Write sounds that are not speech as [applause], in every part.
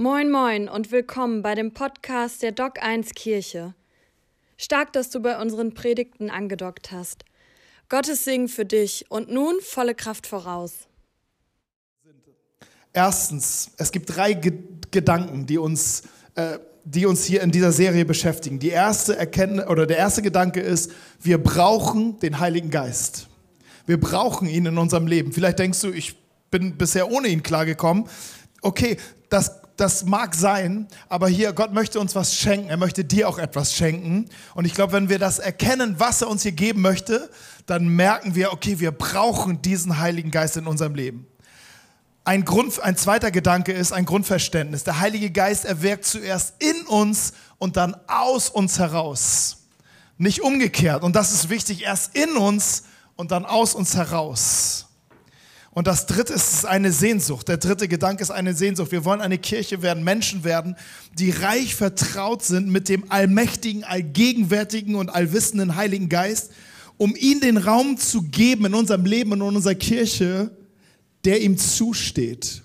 Moin moin und willkommen bei dem Podcast der Doc 1 Kirche. Stark, dass du bei unseren Predigten angedockt hast. Gottes Segen für dich und nun volle Kraft voraus. Erstens, es gibt drei Ge Gedanken, die uns, äh, die uns hier in dieser Serie beschäftigen. Die erste Erkenntnis oder der erste Gedanke ist, wir brauchen den Heiligen Geist. Wir brauchen ihn in unserem Leben. Vielleicht denkst du, ich bin bisher ohne ihn klargekommen. Okay, das, das mag sein, aber hier, Gott möchte uns was schenken. Er möchte dir auch etwas schenken. Und ich glaube, wenn wir das erkennen, was er uns hier geben möchte, dann merken wir, okay, wir brauchen diesen Heiligen Geist in unserem Leben. Ein, Grund, ein zweiter Gedanke ist ein Grundverständnis. Der Heilige Geist, er wirkt zuerst in uns und dann aus uns heraus. Nicht umgekehrt. Und das ist wichtig, erst in uns und dann aus uns heraus. Und das dritte ist eine Sehnsucht. Der dritte Gedanke ist eine Sehnsucht. Wir wollen eine Kirche werden, Menschen werden, die reich vertraut sind mit dem allmächtigen, allgegenwärtigen und allwissenden Heiligen Geist, um ihm den Raum zu geben in unserem Leben und in unserer Kirche, der ihm zusteht.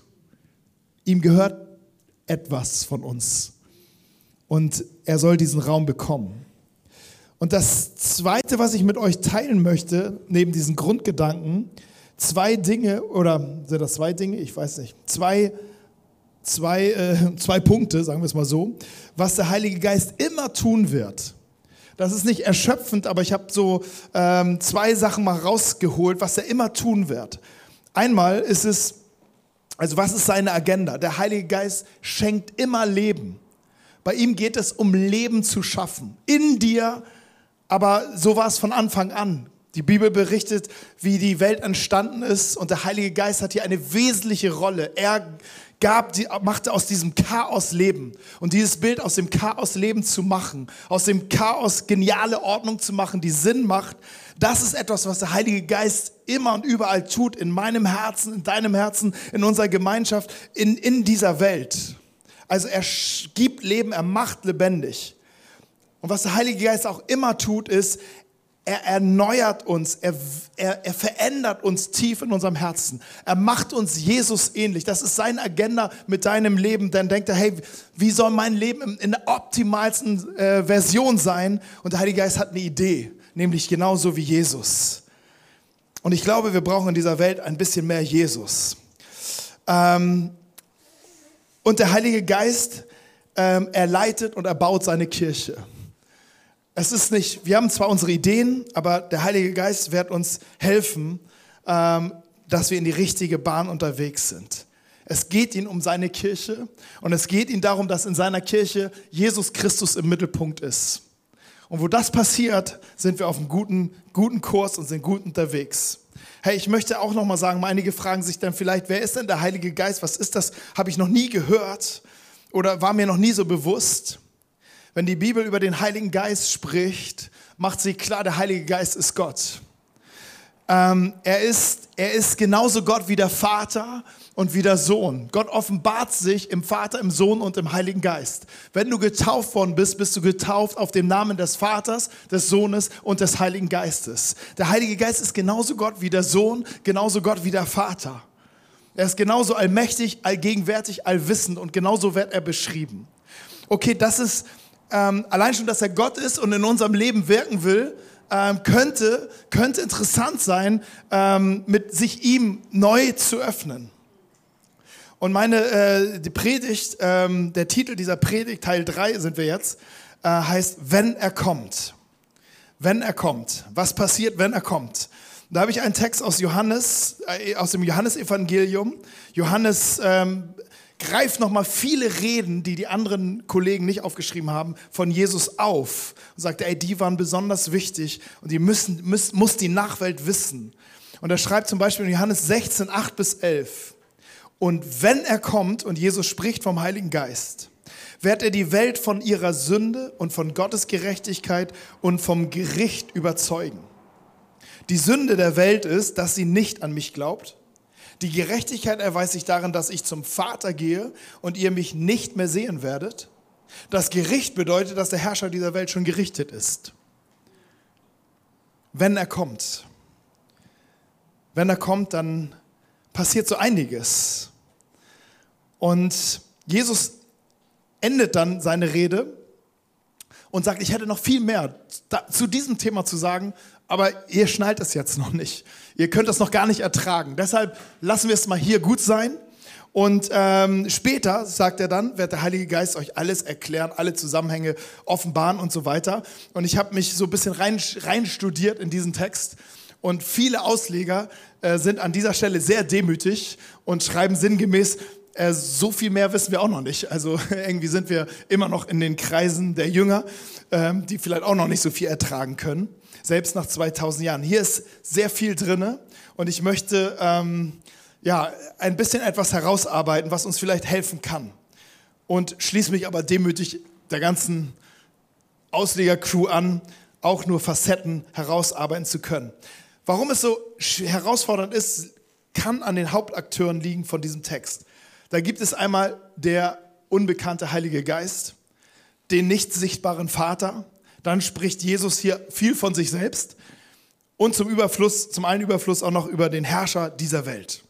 Ihm gehört etwas von uns. Und er soll diesen Raum bekommen. Und das Zweite, was ich mit euch teilen möchte, neben diesen Grundgedanken, zwei Dinge, oder sind das zwei Dinge? Ich weiß nicht. Zwei, zwei, äh, zwei Punkte, sagen wir es mal so, was der Heilige Geist immer tun wird. Das ist nicht erschöpfend, aber ich habe so ähm, zwei Sachen mal rausgeholt, was er immer tun wird. Einmal ist es, also was ist seine Agenda? Der Heilige Geist schenkt immer Leben. Bei ihm geht es um Leben zu schaffen. In dir, aber so war es von Anfang an. Die Bibel berichtet, wie die Welt entstanden ist und der Heilige Geist hat hier eine wesentliche Rolle. Er gab, die, machte aus diesem Chaos Leben. Und dieses Bild aus dem Chaos Leben zu machen, aus dem Chaos geniale Ordnung zu machen, die Sinn macht, das ist etwas, was der Heilige Geist immer und überall tut, in meinem Herzen, in deinem Herzen, in unserer Gemeinschaft, in, in dieser Welt. Also er gibt Leben, er macht lebendig. Und was der Heilige Geist auch immer tut, ist, er erneuert uns, er, er, er verändert uns tief in unserem Herzen. Er macht uns Jesus ähnlich. Das ist seine Agenda mit deinem Leben. Dann denkt er, hey, wie soll mein Leben in der optimalsten äh, Version sein? Und der Heilige Geist hat eine Idee, nämlich genauso wie Jesus. Und ich glaube, wir brauchen in dieser Welt ein bisschen mehr Jesus. Ähm, und der Heilige Geist, ähm, er leitet und er baut seine Kirche. Es ist nicht, wir haben zwar unsere Ideen, aber der Heilige Geist wird uns helfen, ähm, dass wir in die richtige Bahn unterwegs sind. Es geht ihm um seine Kirche und es geht ihm darum, dass in seiner Kirche Jesus Christus im Mittelpunkt ist. Und wo das passiert, sind wir auf einem guten, guten Kurs und sind gut unterwegs. Hey, ich möchte auch noch mal sagen, einige fragen sich dann vielleicht, wer ist denn der Heilige Geist? Was ist das? Habe ich noch nie gehört oder war mir noch nie so bewusst? Wenn die Bibel über den Heiligen Geist spricht, macht sie klar, der Heilige Geist ist Gott. Ähm, er, ist, er ist genauso Gott wie der Vater und wie der Sohn. Gott offenbart sich im Vater, im Sohn und im Heiligen Geist. Wenn du getauft worden bist, bist du getauft auf dem Namen des Vaters, des Sohnes und des Heiligen Geistes. Der Heilige Geist ist genauso Gott wie der Sohn, genauso Gott wie der Vater. Er ist genauso allmächtig, allgegenwärtig, allwissend und genauso wird er beschrieben. Okay, das ist ähm, allein schon, dass er Gott ist und in unserem Leben wirken will, ähm, könnte, könnte interessant sein, ähm, mit sich ihm neu zu öffnen. Und meine, äh, die Predigt, ähm, der Titel dieser Predigt, Teil 3 sind wir jetzt, äh, heißt, wenn er kommt. Wenn er kommt. Was passiert, wenn er kommt? Da habe ich einen Text aus Johannes, äh, aus dem Johannesevangelium. Johannes ähm, greift nochmal viele Reden, die die anderen Kollegen nicht aufgeschrieben haben, von Jesus auf und sagt, ey, die waren besonders wichtig und die müssen, muss, muss die Nachwelt wissen. Und er schreibt zum Beispiel in Johannes 16, 8 bis 11. Und wenn er kommt und Jesus spricht vom Heiligen Geist, wird er die Welt von ihrer Sünde und von Gottes Gerechtigkeit und vom Gericht überzeugen. Die Sünde der Welt ist, dass sie nicht an mich glaubt die Gerechtigkeit erweist sich darin, dass ich zum Vater gehe und ihr mich nicht mehr sehen werdet. Das Gericht bedeutet, dass der Herrscher dieser Welt schon gerichtet ist. Wenn er kommt. Wenn er kommt, dann passiert so einiges. Und Jesus endet dann seine Rede und sagt, ich hätte noch viel mehr zu diesem Thema zu sagen, aber ihr schnallt es jetzt noch nicht. Ihr könnt es noch gar nicht ertragen. Deshalb lassen wir es mal hier gut sein. Und ähm, später, sagt er dann, wird der Heilige Geist euch alles erklären, alle Zusammenhänge offenbaren und so weiter. Und ich habe mich so ein bisschen rein, rein studiert in diesen Text. Und viele Ausleger äh, sind an dieser Stelle sehr demütig und schreiben sinngemäß, äh, so viel mehr wissen wir auch noch nicht. Also [laughs] irgendwie sind wir immer noch in den Kreisen der Jünger, ähm, die vielleicht auch noch nicht so viel ertragen können, selbst nach 2000 Jahren. Hier ist sehr viel drinne und ich möchte ähm, ja, ein bisschen etwas herausarbeiten, was uns vielleicht helfen kann. Und schließe mich aber demütig der ganzen Auslegercrew an, auch nur Facetten herausarbeiten zu können. Warum es so herausfordernd ist, kann an den Hauptakteuren liegen von diesem Text. Da gibt es einmal der unbekannte Heilige Geist, den nicht sichtbaren Vater, dann spricht Jesus hier viel von sich selbst und zum Überfluss, zum einen Überfluss auch noch über den Herrscher dieser Welt.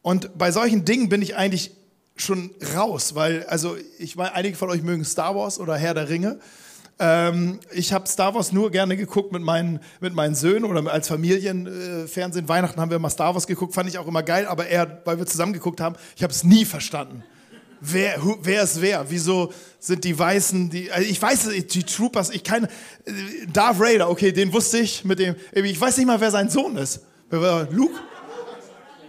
Und bei solchen Dingen bin ich eigentlich schon raus, weil, also ich weiß, einige von euch mögen Star Wars oder Herr der Ringe. Ähm, ich habe Star Wars nur gerne geguckt mit meinen, mit meinen Söhnen oder als Familienfernsehen. Äh, Weihnachten haben wir immer Star Wars geguckt, fand ich auch immer geil, aber eher, weil wir zusammen geguckt haben, ich habe es nie verstanden. Wer, wer ist wer? Wieso sind die Weißen, die, also ich weiß, die Troopers, ich äh, Darth Raider, okay, den wusste ich mit dem, ich weiß nicht mal, wer sein Sohn ist. Luke?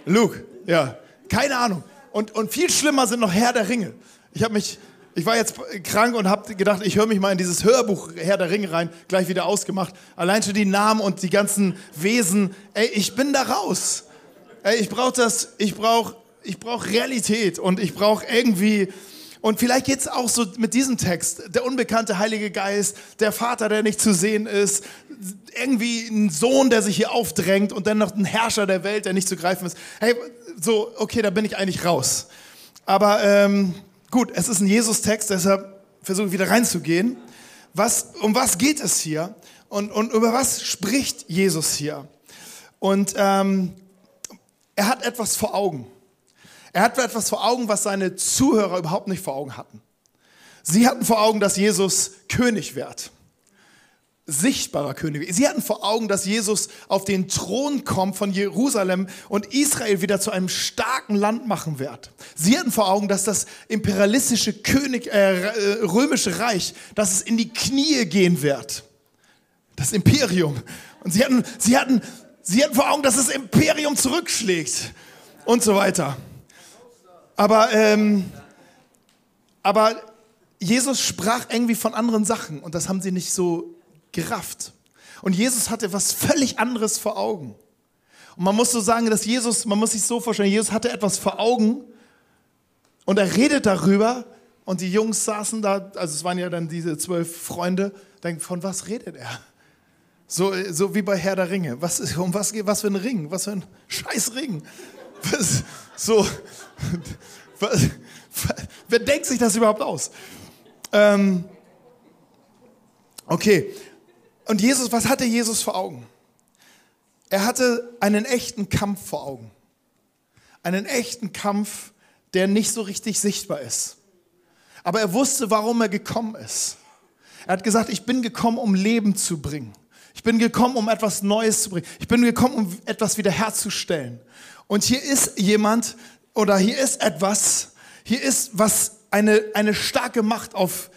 Luke, ja, keine Ahnung. Und, und viel schlimmer sind noch Herr der Ringe. Ich habe mich, ich war jetzt krank und habe gedacht, ich höre mich mal in dieses Hörbuch Herr der Ringe rein, gleich wieder ausgemacht. Allein schon die Namen und die ganzen Wesen. Ey, ich bin da raus. Ey, ich brauche das, ich brauche ich brauch Realität und ich brauche irgendwie und vielleicht geht es auch so mit diesem Text. Der unbekannte Heilige Geist, der Vater, der nicht zu sehen ist, irgendwie ein Sohn, der sich hier aufdrängt und dann noch ein Herrscher der Welt, der nicht zu greifen ist. Hey, so, okay, da bin ich eigentlich raus. Aber ähm, gut, es ist ein Jesus-Text, deshalb versuche ich wieder reinzugehen. Was, um was geht es hier? Und, und über was spricht Jesus hier? Und ähm, er hat etwas vor Augen. Er hat etwas vor Augen, was seine Zuhörer überhaupt nicht vor Augen hatten. Sie hatten vor Augen, dass Jesus König wird. Sichtbarer König. Sie hatten vor Augen, dass Jesus auf den Thron kommt von Jerusalem und Israel wieder zu einem starken Land machen wird. Sie hatten vor Augen, dass das imperialistische König, äh, äh römische Reich, dass es in die Knie gehen wird. Das Imperium. Und sie hatten, sie hatten, sie hatten vor Augen, dass das Imperium zurückschlägt und so weiter. Aber, ähm, aber Jesus sprach irgendwie von anderen Sachen und das haben sie nicht so gerafft. Und Jesus hatte was völlig anderes vor Augen. Und man muss so sagen, dass Jesus, man muss sich so vorstellen, Jesus hatte etwas vor Augen und er redet darüber und die Jungs saßen da, also es waren ja dann diese zwölf Freunde, denken, von was redet er? So, so wie bei Herr der Ringe. Was, um was was für ein Ring? Was für ein [laughs] scheiß Ring? Was, so, wer denkt sich das überhaupt aus? Ähm, okay. Und Jesus, was hatte Jesus vor Augen? Er hatte einen echten Kampf vor Augen. Einen echten Kampf, der nicht so richtig sichtbar ist. Aber er wusste, warum er gekommen ist. Er hat gesagt, ich bin gekommen, um Leben zu bringen. Ich bin gekommen, um etwas Neues zu bringen. Ich bin gekommen, um etwas wiederherzustellen. Und hier ist jemand, oder hier ist etwas, hier ist was eine, eine starke Macht auf,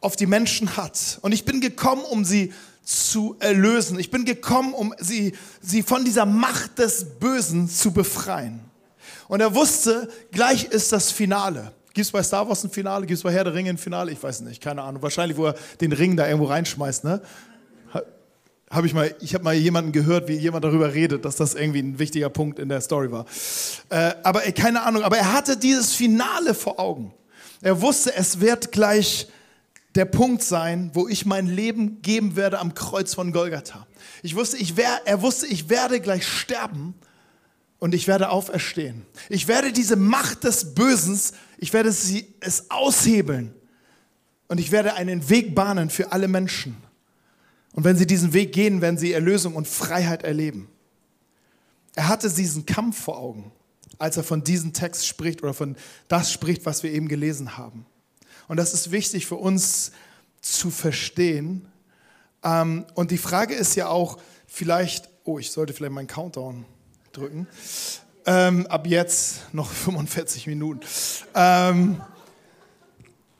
auf die Menschen hat. Und ich bin gekommen, um sie zu erlösen. Ich bin gekommen, um sie, sie von dieser Macht des Bösen zu befreien. Und er wusste, gleich ist das Finale. Gibt es bei Star Wars ein Finale? Gibt es bei Herr der Ringe ein Finale? Ich weiß nicht, keine Ahnung. Wahrscheinlich, wo er den Ring da irgendwo reinschmeißt. Ne? Habe ich mal, ich habe mal jemanden gehört, wie jemand darüber redet, dass das irgendwie ein wichtiger Punkt in der Story war. Äh, aber äh, keine Ahnung, aber er hatte dieses Finale vor Augen. Er wusste, es wird gleich der Punkt sein, wo ich mein Leben geben werde am Kreuz von Golgatha. Ich wusste, ich wär, er wusste, ich werde gleich sterben und ich werde auferstehen. Ich werde diese Macht des Bösen, ich werde sie, es aushebeln und ich werde einen Weg bahnen für alle Menschen. Und wenn sie diesen Weg gehen, werden sie Erlösung und Freiheit erleben. Er hatte diesen Kampf vor Augen, als er von diesem Text spricht oder von das spricht, was wir eben gelesen haben. Und das ist wichtig für uns zu verstehen. Ähm, und die Frage ist ja auch, vielleicht, oh, ich sollte vielleicht meinen Countdown drücken. Ähm, ab jetzt noch [laughs] 45 Minuten. Ähm,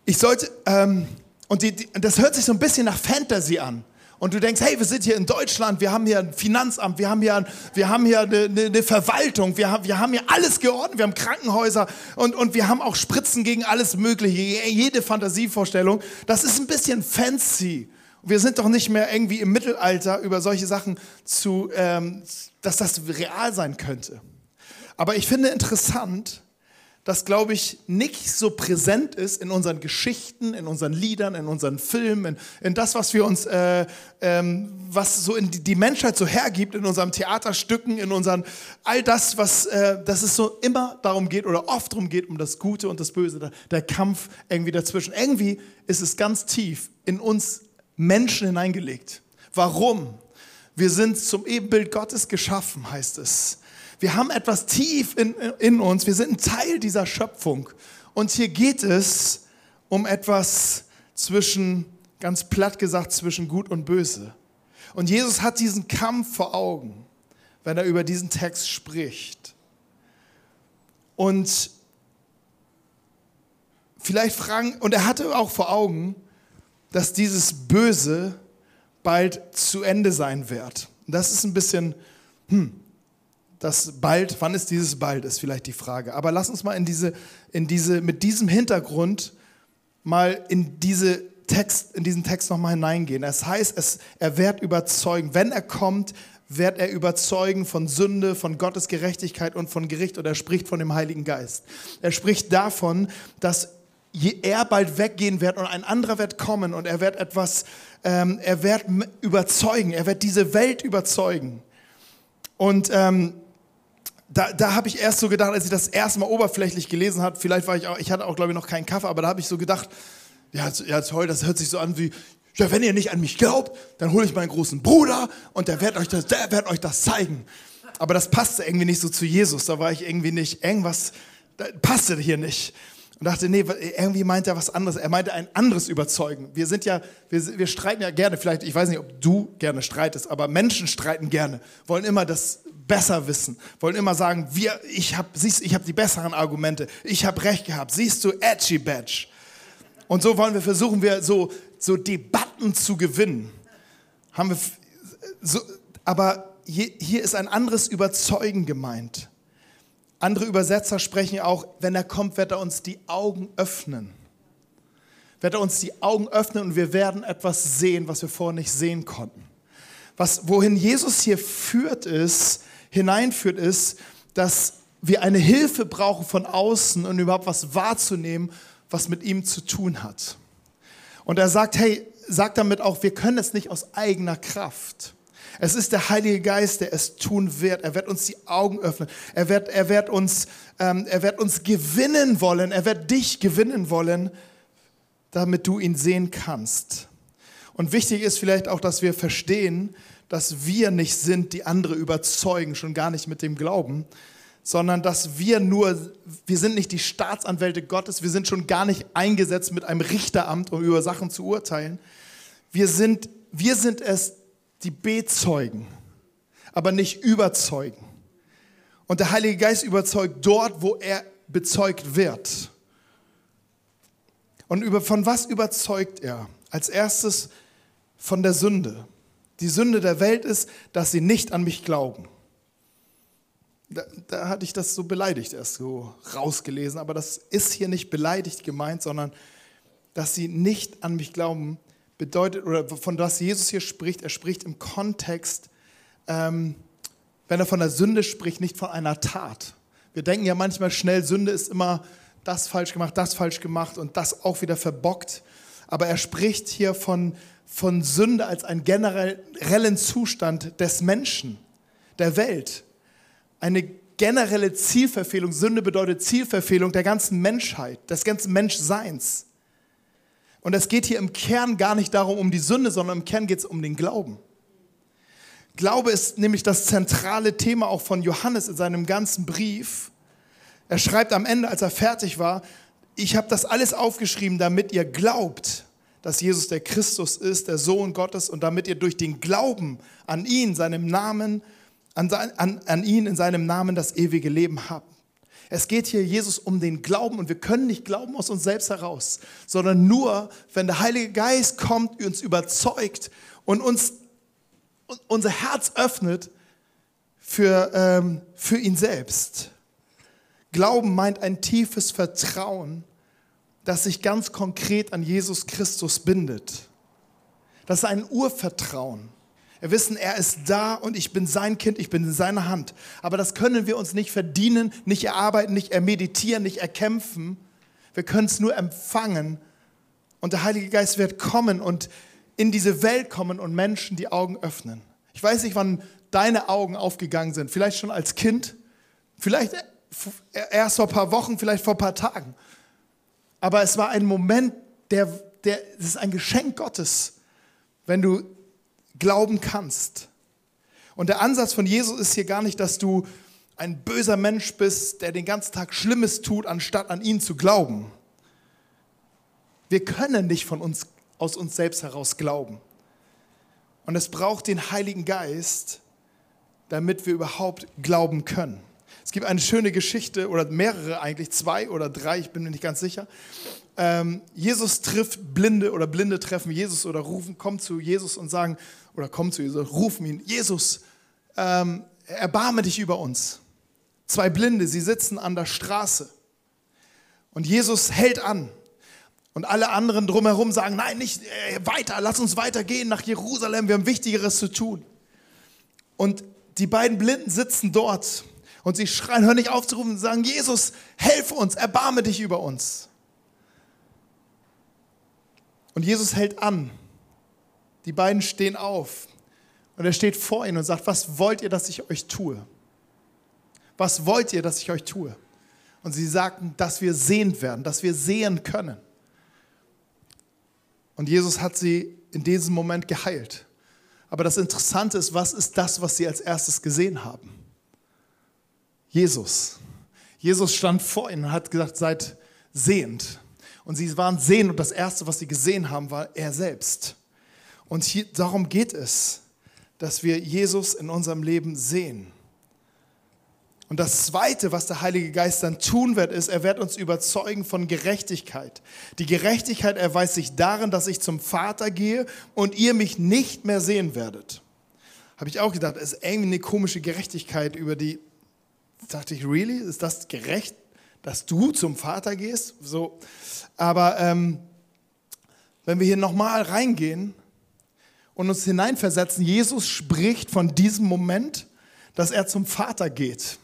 ich sollte, ähm, und die, die, das hört sich so ein bisschen nach Fantasy an. Und du denkst, hey, wir sind hier in Deutschland, wir haben hier ein Finanzamt, wir haben hier, wir haben hier eine, eine Verwaltung, wir haben, wir haben hier alles geordnet, wir haben Krankenhäuser und, und wir haben auch Spritzen gegen alles Mögliche, jede Fantasievorstellung. Das ist ein bisschen fancy. Wir sind doch nicht mehr irgendwie im Mittelalter über solche Sachen zu, ähm, dass das real sein könnte. Aber ich finde interessant, das, glaube ich, nicht so präsent ist in unseren Geschichten, in unseren Liedern, in unseren Filmen, in, in das, was wir uns, äh, ähm, was so in die, die, Menschheit so hergibt, in unseren Theaterstücken, in unseren, all das, was, äh, dass es so immer darum geht oder oft darum geht, um das Gute und das Böse, der, der Kampf irgendwie dazwischen. Irgendwie ist es ganz tief in uns Menschen hineingelegt. Warum? Wir sind zum Ebenbild Gottes geschaffen, heißt es. Wir haben etwas tief in, in uns. Wir sind ein Teil dieser Schöpfung. Und hier geht es um etwas zwischen, ganz platt gesagt, zwischen Gut und Böse. Und Jesus hat diesen Kampf vor Augen, wenn er über diesen Text spricht. Und vielleicht fragen, und er hatte auch vor Augen, dass dieses Böse bald zu Ende sein wird. Das ist ein bisschen, hm, das bald, wann ist dieses bald, ist vielleicht die Frage. Aber lass uns mal in diese, in diese, mit diesem Hintergrund mal in diese Text, in diesen Text nochmal hineingehen. Das heißt, es, er wird überzeugen. Wenn er kommt, wird er überzeugen von Sünde, von Gottes Gerechtigkeit und von Gericht und er spricht von dem Heiligen Geist. Er spricht davon, dass er bald weggehen wird und ein anderer wird kommen und er wird etwas, ähm, er wird überzeugen, er wird diese Welt überzeugen. Und ähm, da, da habe ich erst so gedacht, als ich das erste Mal oberflächlich gelesen habe, vielleicht war ich auch, ich hatte auch glaube ich noch keinen Kaffee, aber da habe ich so gedacht, ja, ja toll, das hört sich so an wie, ja, wenn ihr nicht an mich glaubt, dann hole ich meinen großen Bruder und der wird euch das, der wird euch das zeigen. Aber das passte irgendwie nicht so zu Jesus. Da war ich irgendwie nicht, irgendwas passte hier nicht. Und dachte, nee, irgendwie meint er was anderes. Er meinte ein anderes Überzeugen. Wir sind ja, wir, wir streiten ja gerne, vielleicht, ich weiß nicht, ob du gerne streitest, aber Menschen streiten gerne, wollen immer das besser wissen, wollen immer sagen, wir, ich habe hab die besseren Argumente, ich habe recht gehabt, siehst du, edgy badge. Und so wollen wir versuchen, wir so, so Debatten zu gewinnen. Haben wir so, aber hier, hier ist ein anderes Überzeugen gemeint. Andere Übersetzer sprechen auch, wenn er kommt, wird er uns die Augen öffnen. Wird er uns die Augen öffnen und wir werden etwas sehen, was wir vorher nicht sehen konnten. Was, wohin Jesus hier führt ist, hineinführt, ist, dass wir eine Hilfe brauchen von außen, um überhaupt was wahrzunehmen, was mit ihm zu tun hat. Und er sagt, hey, sagt damit auch, wir können es nicht aus eigener Kraft. Es ist der Heilige Geist, der es tun wird. Er wird uns die Augen öffnen. Er wird, er wird, uns, ähm, er wird uns gewinnen wollen. Er wird dich gewinnen wollen, damit du ihn sehen kannst. Und wichtig ist vielleicht auch, dass wir verstehen, dass wir nicht sind, die andere überzeugen, schon gar nicht mit dem Glauben, sondern dass wir nur, wir sind nicht die Staatsanwälte Gottes, wir sind schon gar nicht eingesetzt mit einem Richteramt, um über Sachen zu urteilen. Wir sind, wir sind es, die bezeugen, aber nicht überzeugen. Und der Heilige Geist überzeugt dort, wo er bezeugt wird. Und über, von was überzeugt er? Als erstes von der Sünde. Die Sünde der Welt ist, dass sie nicht an mich glauben. Da, da, hatte ich das so beleidigt erst so rausgelesen, aber das ist hier nicht beleidigt gemeint, sondern dass sie nicht an mich glauben, bedeutet, oder von was Jesus hier spricht, er spricht im Kontext, ähm, wenn er von der Sünde spricht, nicht von einer Tat. Wir denken ja manchmal schnell, Sünde ist immer das falsch gemacht, das falsch gemacht und das auch wieder verbockt. Aber er spricht hier von, von Sünde als einen generellen Zustand des Menschen, der Welt. Eine generelle Zielverfehlung. Sünde bedeutet Zielverfehlung der ganzen Menschheit, des ganzen Menschseins. Und es geht hier im Kern gar nicht darum, um die Sünde, sondern im Kern geht es um den Glauben. Glaube ist nämlich das zentrale Thema auch von Johannes in seinem ganzen Brief. Er schreibt am Ende, als er fertig war, ich habe das alles aufgeschrieben, damit ihr glaubt, dass Jesus der Christus ist, der Sohn Gottes, und damit ihr durch den Glauben an ihn, seinem Namen, an, an, an ihn in seinem Namen das ewige Leben habt. Es geht hier Jesus um den Glauben und wir können nicht glauben aus uns selbst heraus, sondern nur, wenn der Heilige Geist kommt, uns überzeugt und uns unser Herz öffnet für, ähm, für ihn selbst. Glauben meint ein tiefes Vertrauen, das sich ganz konkret an Jesus Christus bindet. Das ist ein Urvertrauen. Wir wissen, er ist da und ich bin sein Kind, ich bin in seiner Hand. Aber das können wir uns nicht verdienen, nicht erarbeiten, nicht ermeditieren, nicht erkämpfen. Wir können es nur empfangen. Und der Heilige Geist wird kommen und in diese Welt kommen und Menschen die Augen öffnen. Ich weiß nicht, wann deine Augen aufgegangen sind. Vielleicht schon als Kind, vielleicht erst vor ein paar Wochen, vielleicht vor ein paar Tagen. Aber es war ein Moment, der, der, es ist ein Geschenk Gottes, wenn du glauben kannst. Und der Ansatz von Jesus ist hier gar nicht, dass du ein böser Mensch bist, der den ganzen Tag Schlimmes tut, anstatt an ihn zu glauben. Wir können nicht von uns, aus uns selbst heraus glauben. Und es braucht den Heiligen Geist, damit wir überhaupt glauben können. Gibt eine schöne Geschichte oder mehrere eigentlich, zwei oder drei, ich bin mir nicht ganz sicher. Ähm, Jesus trifft Blinde oder Blinde treffen Jesus oder rufen, kommen zu Jesus und sagen, oder kommen zu Jesus, rufen ihn, Jesus, ähm, erbarme dich über uns. Zwei Blinde, sie sitzen an der Straße und Jesus hält an. Und alle anderen drumherum sagen, nein, nicht äh, weiter, lass uns weitergehen nach Jerusalem, wir haben Wichtigeres zu tun. Und die beiden Blinden sitzen dort und sie schreien, hör nicht auf zu rufen und sagen, Jesus, helf uns, erbarme dich über uns. Und Jesus hält an. Die beiden stehen auf. Und er steht vor ihnen und sagt, was wollt ihr, dass ich euch tue? Was wollt ihr, dass ich euch tue? Und sie sagten, dass wir sehend werden, dass wir sehen können. Und Jesus hat sie in diesem Moment geheilt. Aber das Interessante ist, was ist das, was sie als erstes gesehen haben? Jesus. Jesus stand vor ihnen und hat gesagt, seid sehend. Und sie waren sehend und das Erste, was sie gesehen haben, war er selbst. Und hier, darum geht es, dass wir Jesus in unserem Leben sehen. Und das Zweite, was der Heilige Geist dann tun wird, ist, er wird uns überzeugen von Gerechtigkeit. Die Gerechtigkeit erweist sich darin, dass ich zum Vater gehe und ihr mich nicht mehr sehen werdet. Habe ich auch gedacht, es ist irgendwie eine komische Gerechtigkeit über die dachte ich, really? Ist das gerecht, dass du zum Vater gehst? So. Aber ähm, wenn wir hier nochmal reingehen und uns hineinversetzen, Jesus spricht von diesem Moment, dass er zum Vater geht.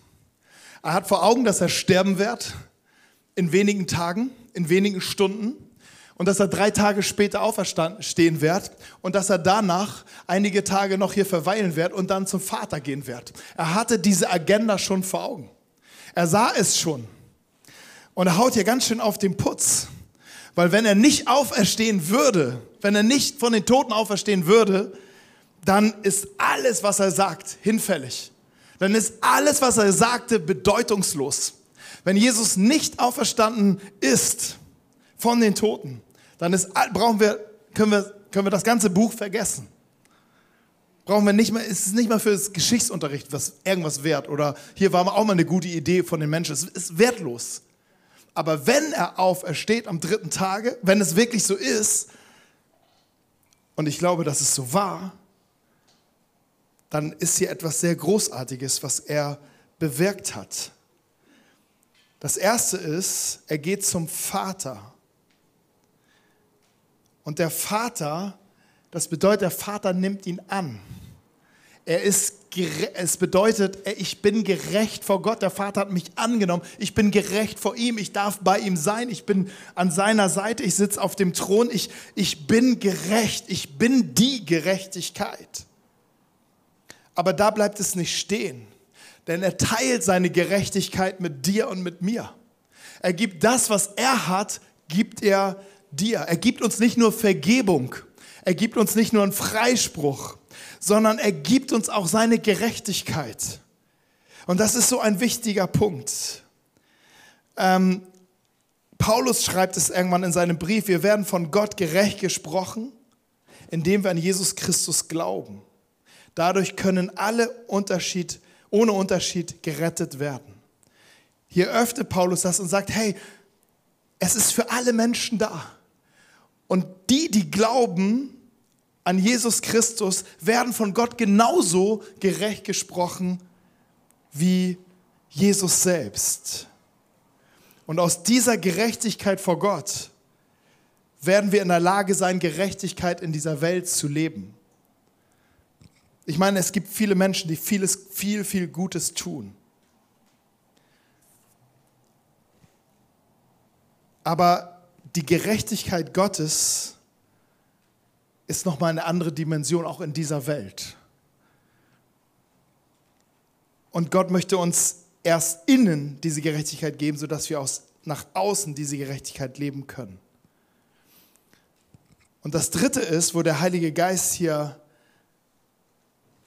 Er hat vor Augen, dass er sterben wird in wenigen Tagen, in wenigen Stunden und dass er drei Tage später auferstehen wird und dass er danach einige Tage noch hier verweilen wird und dann zum Vater gehen wird. Er hatte diese Agenda schon vor Augen. Er sah es schon. Und er haut hier ganz schön auf den Putz. Weil wenn er nicht auferstehen würde, wenn er nicht von den Toten auferstehen würde, dann ist alles, was er sagt, hinfällig. Dann ist alles, was er sagte, bedeutungslos. Wenn Jesus nicht auferstanden ist von den Toten, dann ist, brauchen wir, können, wir, können wir das ganze Buch vergessen. Brauchen wir nicht mehr, ist es nicht mal für das Geschichtsunterricht was, irgendwas wert. Oder hier war auch mal eine gute Idee von den Menschen. Es ist wertlos. Aber wenn er aufersteht am dritten Tage, wenn es wirklich so ist, und ich glaube, dass es so war, dann ist hier etwas sehr Großartiges, was er bewirkt hat. Das erste ist, er geht zum Vater. Und der Vater, das bedeutet, der Vater nimmt ihn an. Er ist, es bedeutet, ich bin gerecht vor Gott. Der Vater hat mich angenommen. Ich bin gerecht vor ihm. Ich darf bei ihm sein. Ich bin an seiner Seite. Ich sitze auf dem Thron. Ich, ich bin gerecht. Ich bin die Gerechtigkeit. Aber da bleibt es nicht stehen. Denn er teilt seine Gerechtigkeit mit dir und mit mir. Er gibt das, was er hat, gibt er dir. Er gibt uns nicht nur Vergebung, er gibt uns nicht nur einen Freispruch, sondern er gibt uns auch seine Gerechtigkeit. Und das ist so ein wichtiger Punkt. Ähm, Paulus schreibt es irgendwann in seinem Brief, wir werden von Gott gerecht gesprochen, indem wir an Jesus Christus glauben. Dadurch können alle Unterschied, ohne Unterschied gerettet werden. Hier öffnet Paulus das und sagt, hey, es ist für alle Menschen da. Und die, die glauben an Jesus Christus, werden von Gott genauso gerecht gesprochen wie Jesus selbst. Und aus dieser Gerechtigkeit vor Gott werden wir in der Lage sein, Gerechtigkeit in dieser Welt zu leben. Ich meine, es gibt viele Menschen, die vieles, viel, viel Gutes tun. Aber die Gerechtigkeit Gottes ist nochmal eine andere Dimension, auch in dieser Welt. Und Gott möchte uns erst innen diese Gerechtigkeit geben, sodass wir aus, nach außen diese Gerechtigkeit leben können. Und das Dritte ist, wo der Heilige Geist hier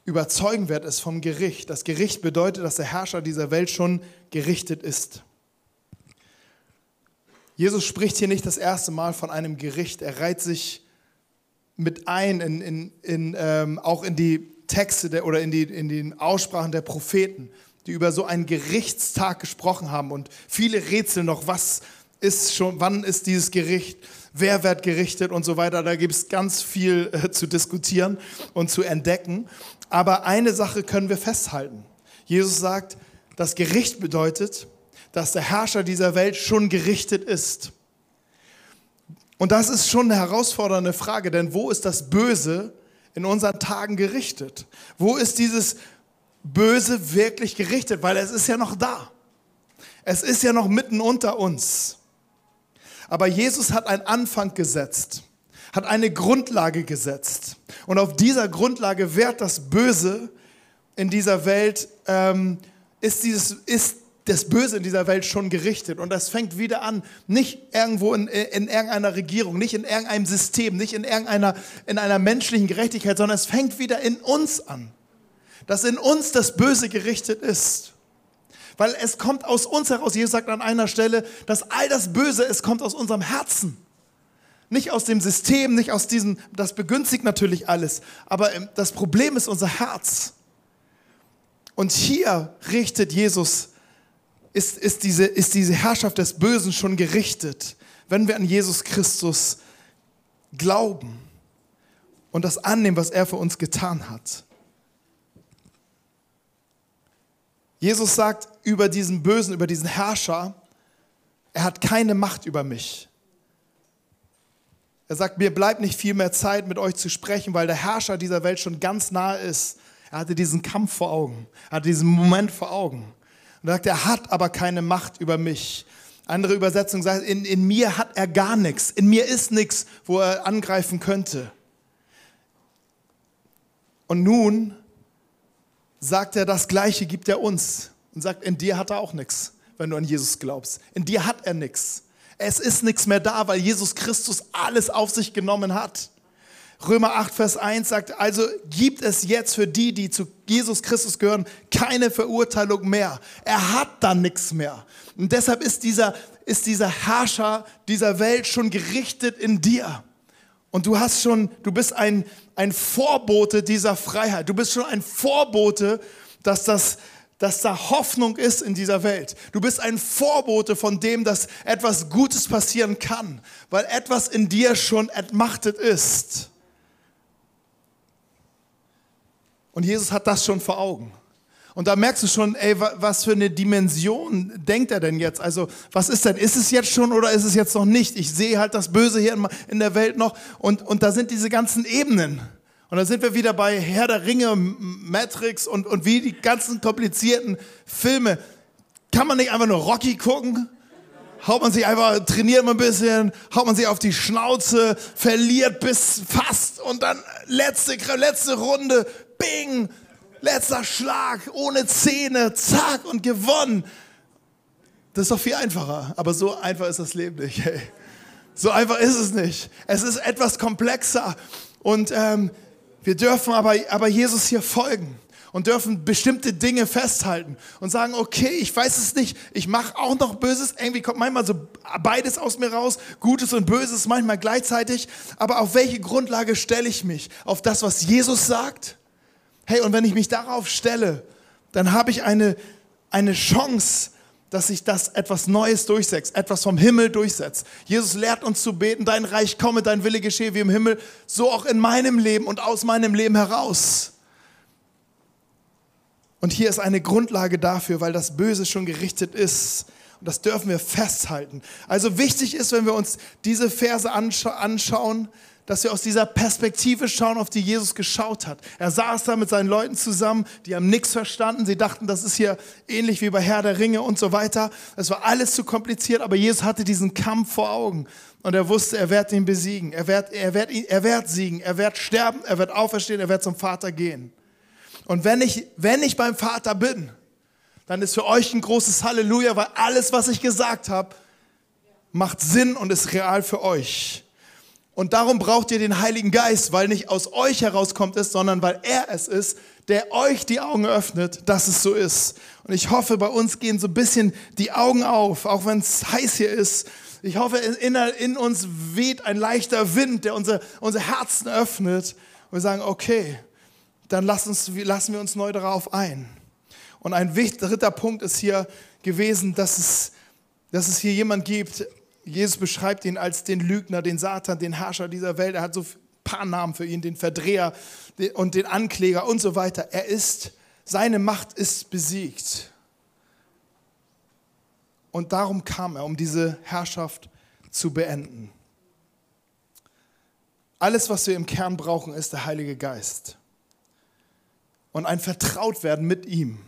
überzeugen wird, ist vom Gericht. Das Gericht bedeutet, dass der Herrscher dieser Welt schon gerichtet ist. Jesus spricht hier nicht das erste Mal von einem Gericht. Er reiht sich mit ein, in, in, in, ähm, auch in die Texte der, oder in, die, in den Aussprachen der Propheten, die über so einen Gerichtstag gesprochen haben. Und viele rätseln noch, was ist schon, wann ist dieses Gericht, wer wird gerichtet und so weiter. Da gibt es ganz viel äh, zu diskutieren und zu entdecken. Aber eine Sache können wir festhalten. Jesus sagt, das Gericht bedeutet, dass der Herrscher dieser Welt schon gerichtet ist. Und das ist schon eine herausfordernde Frage, denn wo ist das Böse in unseren Tagen gerichtet? Wo ist dieses Böse wirklich gerichtet? Weil es ist ja noch da. Es ist ja noch mitten unter uns. Aber Jesus hat einen Anfang gesetzt, hat eine Grundlage gesetzt. Und auf dieser Grundlage wird das Böse in dieser Welt, ähm, ist, dieses, ist das Böse in dieser Welt schon gerichtet. Und das fängt wieder an, nicht irgendwo in, in irgendeiner Regierung, nicht in irgendeinem System, nicht in irgendeiner in einer menschlichen Gerechtigkeit, sondern es fängt wieder in uns an. Dass in uns das Böse gerichtet ist. Weil es kommt aus uns heraus. Jesus sagt an einer Stelle, dass all das Böse, es kommt aus unserem Herzen. Nicht aus dem System, nicht aus diesem, das begünstigt natürlich alles. Aber das Problem ist unser Herz. Und hier richtet Jesus ist, ist, diese, ist diese Herrschaft des Bösen schon gerichtet, wenn wir an Jesus Christus glauben und das annehmen, was er für uns getan hat. Jesus sagt über diesen Bösen, über diesen Herrscher, er hat keine Macht über mich. Er sagt, mir bleibt nicht viel mehr Zeit, mit euch zu sprechen, weil der Herrscher dieser Welt schon ganz nahe ist. Er hatte diesen Kampf vor Augen, er hatte diesen Moment vor Augen. Und er sagt, er hat aber keine Macht über mich. Andere Übersetzung sagt, in, in mir hat er gar nichts. In mir ist nichts, wo er angreifen könnte. Und nun sagt er, das Gleiche gibt er uns. Und sagt, in dir hat er auch nichts, wenn du an Jesus glaubst. In dir hat er nichts. Es ist nichts mehr da, weil Jesus Christus alles auf sich genommen hat. Römer 8, Vers 1 sagt, also gibt es jetzt für die, die zu Jesus Christus gehören, keine Verurteilung mehr. Er hat dann nichts mehr. Und deshalb ist dieser, ist dieser Herrscher dieser Welt schon gerichtet in dir. Und du hast schon, du bist ein, ein Vorbote dieser Freiheit. Du bist schon ein Vorbote, dass das, dass da Hoffnung ist in dieser Welt. Du bist ein Vorbote von dem, dass etwas Gutes passieren kann, weil etwas in dir schon entmachtet ist. Und Jesus hat das schon vor Augen. Und da merkst du schon, ey, was für eine Dimension denkt er denn jetzt? Also, was ist denn? Ist es jetzt schon oder ist es jetzt noch nicht? Ich sehe halt das Böse hier in der Welt noch und, und da sind diese ganzen Ebenen. Und da sind wir wieder bei Herr der Ringe, Matrix und, und wie die ganzen komplizierten Filme. Kann man nicht einfach nur Rocky gucken? Haut man sich einfach, trainiert man ein bisschen, haut man sich auf die Schnauze, verliert bis fast und dann letzte, letzte Runde, Bing, letzter Schlag, ohne Zähne, zack und gewonnen. Das ist doch viel einfacher, aber so einfach ist das Leben nicht. Hey. So einfach ist es nicht. Es ist etwas komplexer und ähm, wir dürfen aber, aber Jesus hier folgen. und dürfen bestimmte Dinge festhalten und sagen, okay, ich weiß es nicht, ich mache auch noch Böses, irgendwie kommt manchmal so beides aus mir raus, Gutes und Böses manchmal gleichzeitig, aber auf welche Grundlage stelle ich mich? Auf das, was Jesus sagt? Hey, und wenn ich mich darauf stelle, dann habe ich eine, eine Chance, dass sich das etwas Neues durchsetzt, etwas vom Himmel durchsetzt. Jesus lehrt uns zu beten, dein Reich komme, dein Wille geschehe wie im Himmel, so auch in meinem Leben und aus meinem Leben heraus. Und hier ist eine Grundlage dafür, weil das Böse schon gerichtet ist. Und das dürfen wir festhalten. Also wichtig ist, wenn wir uns diese Verse anschauen, dass wir aus dieser Perspektive schauen, auf die Jesus geschaut hat. Er saß da mit seinen Leuten zusammen, die haben nichts verstanden. Sie dachten, das ist hier ähnlich wie bei Herr der Ringe und so weiter. Es war alles zu kompliziert, aber Jesus hatte diesen Kampf vor Augen. Und er wusste, er wird ihn besiegen. Er wird, er wird, er wird siegen. Er wird sterben. Er wird auferstehen. Er wird zum Vater gehen. Und wenn ich, wenn ich beim Vater bin, dann ist für euch ein großes Halleluja, weil alles, was ich gesagt habe, macht Sinn und ist real für euch. Und darum braucht ihr den Heiligen Geist, weil nicht aus euch herauskommt es, sondern weil er es ist, der euch die Augen öffnet, dass es so ist. Und ich hoffe, bei uns gehen so ein bisschen die Augen auf, auch wenn es heiß hier ist. Ich hoffe, in, in uns weht ein leichter Wind, der unser, unser Herzen öffnet. Und wir sagen, okay, dann lass uns, lassen wir uns neu darauf ein. Und ein dritter Punkt ist hier gewesen, dass es, dass es hier jemand gibt, Jesus beschreibt ihn als den Lügner, den Satan, den Herrscher dieser Welt. Er hat so ein paar Namen für ihn, den Verdreher und den Ankläger und so weiter. Er ist, seine Macht ist besiegt. Und darum kam er, um diese Herrschaft zu beenden. Alles, was wir im Kern brauchen, ist der Heilige Geist und ein Vertrautwerden mit ihm.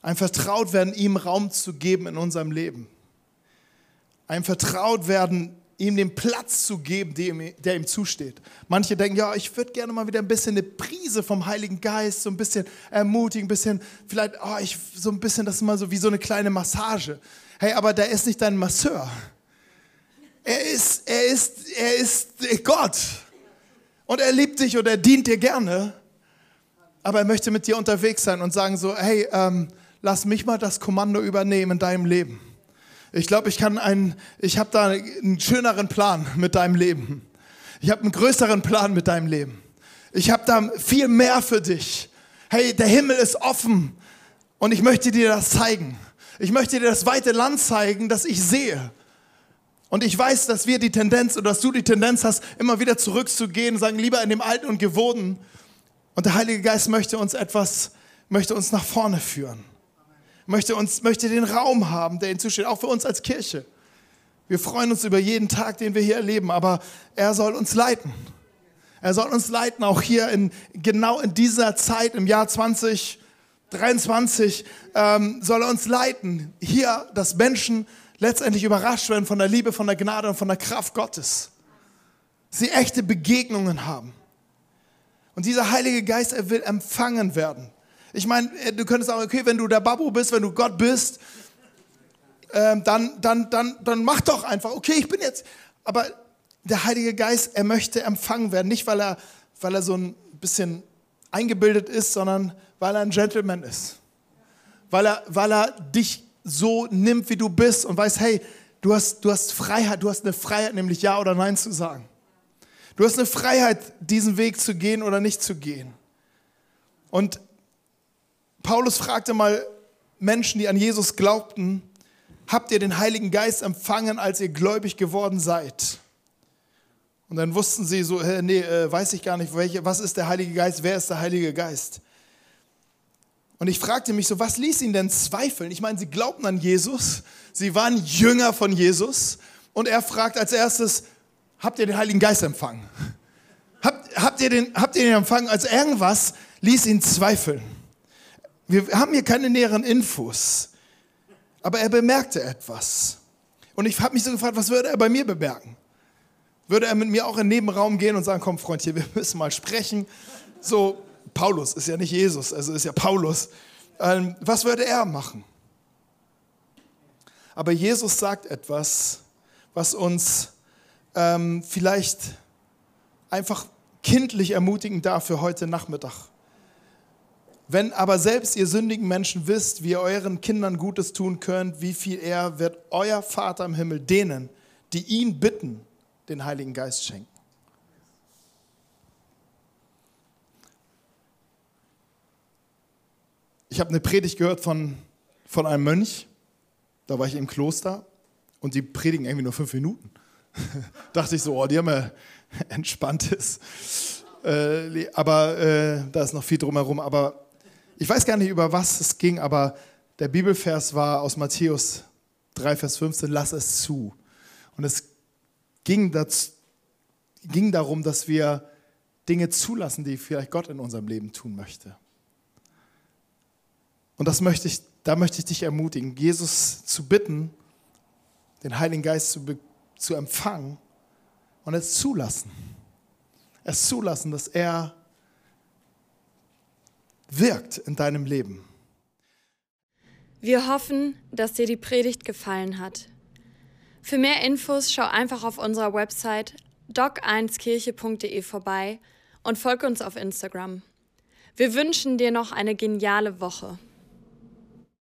Ein Vertrautwerden, ihm Raum zu geben in unserem Leben. Ein Vertrautwerden, ihm den Platz zu geben, der ihm zusteht. Manche denken, ja, ich würde gerne mal wieder ein bisschen eine Prise vom Heiligen Geist, so ein bisschen ermutigen, ein bisschen, vielleicht, oh, ich, so ein bisschen, das ist mal so wie so eine kleine Massage. Hey, aber der ist nicht dein Masseur. Er ist, er ist, er ist Gott. Und er liebt dich und er dient dir gerne aber er möchte mit dir unterwegs sein und sagen so, hey, ähm, lass mich mal das Kommando übernehmen in deinem Leben. Ich glaube, ich kann einen, ich habe da einen schöneren Plan mit deinem Leben. Ich habe einen größeren Plan mit deinem Leben. Ich habe da viel mehr für dich. Hey, der Himmel ist offen und ich möchte dir das zeigen. Ich möchte dir das weite Land zeigen, das ich sehe. Und ich weiß, dass wir die Tendenz oder dass du die Tendenz hast, immer wieder zurückzugehen, sagen, lieber in dem Alten und Gewohnten. Und der Heilige Geist möchte uns etwas, möchte uns nach vorne führen. Möchte uns, möchte den Raum haben, der ihm zusteht, auch für uns als Kirche. Wir freuen uns über jeden Tag, den wir hier erleben, aber er soll uns leiten. Er soll uns leiten, auch hier in, genau in dieser Zeit, im Jahr 2023, ähm, soll er uns leiten. Hier, dass Menschen letztendlich überrascht werden von der Liebe, von der Gnade und von der Kraft Gottes. Sie echte Begegnungen haben. Und dieser Heilige Geist, er will empfangen werden. Ich meine, äh, du könntest sagen, okay, wenn du der Babu bist, wenn du Gott bist, ähm, dann, dann, dann, dann mach doch einfach, okay, ich bin jetzt. Aber der Heilige Geist, er möchte empfangen werden. Nicht, weil er, weil er so ein bisschen eingebildet ist, sondern weil er ein Gentleman ist. Weil er, weil er dich so nimmt, wie du bist und weiß, hey, du hast, du hast Freiheit, du hast eine Freiheit, nämlich Ja oder Nein zu sagen. Du hast eine Freiheit, diesen Weg zu gehen oder nicht zu gehen. Und Paulus fragte mal Menschen, die an Jesus glaubten, habt ihr den Heiligen Geist empfangen, als ihr gläubig geworden seid? Und dann wussten sie so, nee, äh, weiß ich gar nicht, welche, was ist der Heilige Geist, wer ist der Heilige Geist? Und ich fragte mich so, was ließ ihn denn zweifeln? Ich meine, sie glaubten an Jesus, sie waren Jünger von Jesus und er fragt als erstes, habt ihr den Heiligen Geist empfangen? Habt, habt, ihr, den, habt ihr den empfangen? Also irgendwas ließ ihn zweifeln. Wir haben hier keine näheren Infos. Aber er bemerkte etwas. Und ich habe mich so gefragt, was würde er bei mir bemerken? Würde er mit mir auch in den Nebenraum gehen und sagen, komm Freundchen, wir müssen mal sprechen. So, Paulus ist ja nicht Jesus, also ist ja Paulus. Ähm, was würde er machen? Aber Jesus sagt etwas, was uns ähm, vielleicht einfach kindlich ermutigen darf für heute Nachmittag. Wenn aber selbst ihr sündigen Menschen wisst, wie ihr euren Kindern Gutes tun könnt, wie viel eher wird euer Vater im Himmel denen, die ihn bitten, den Heiligen Geist schenken. Ich habe eine Predigt gehört von, von einem Mönch, da war ich im Kloster und die predigen irgendwie nur fünf Minuten. [laughs] Dachte ich so, oh, die haben ja [laughs] entspanntes. Äh, aber äh, da ist noch viel drumherum. Aber ich weiß gar nicht, über was es ging, aber der Bibelvers war aus Matthäus 3, Vers 15, lass es zu. Und es ging, das, ging darum, dass wir Dinge zulassen, die vielleicht Gott in unserem Leben tun möchte. Und das möchte ich, da möchte ich dich ermutigen, Jesus zu bitten, den Heiligen Geist zu, zu empfangen und es zulassen. Es zulassen, dass er wirkt in deinem Leben. Wir hoffen, dass dir die Predigt gefallen hat. Für mehr Infos schau einfach auf unserer Website doc1kirche.de vorbei und folge uns auf Instagram. Wir wünschen dir noch eine geniale Woche.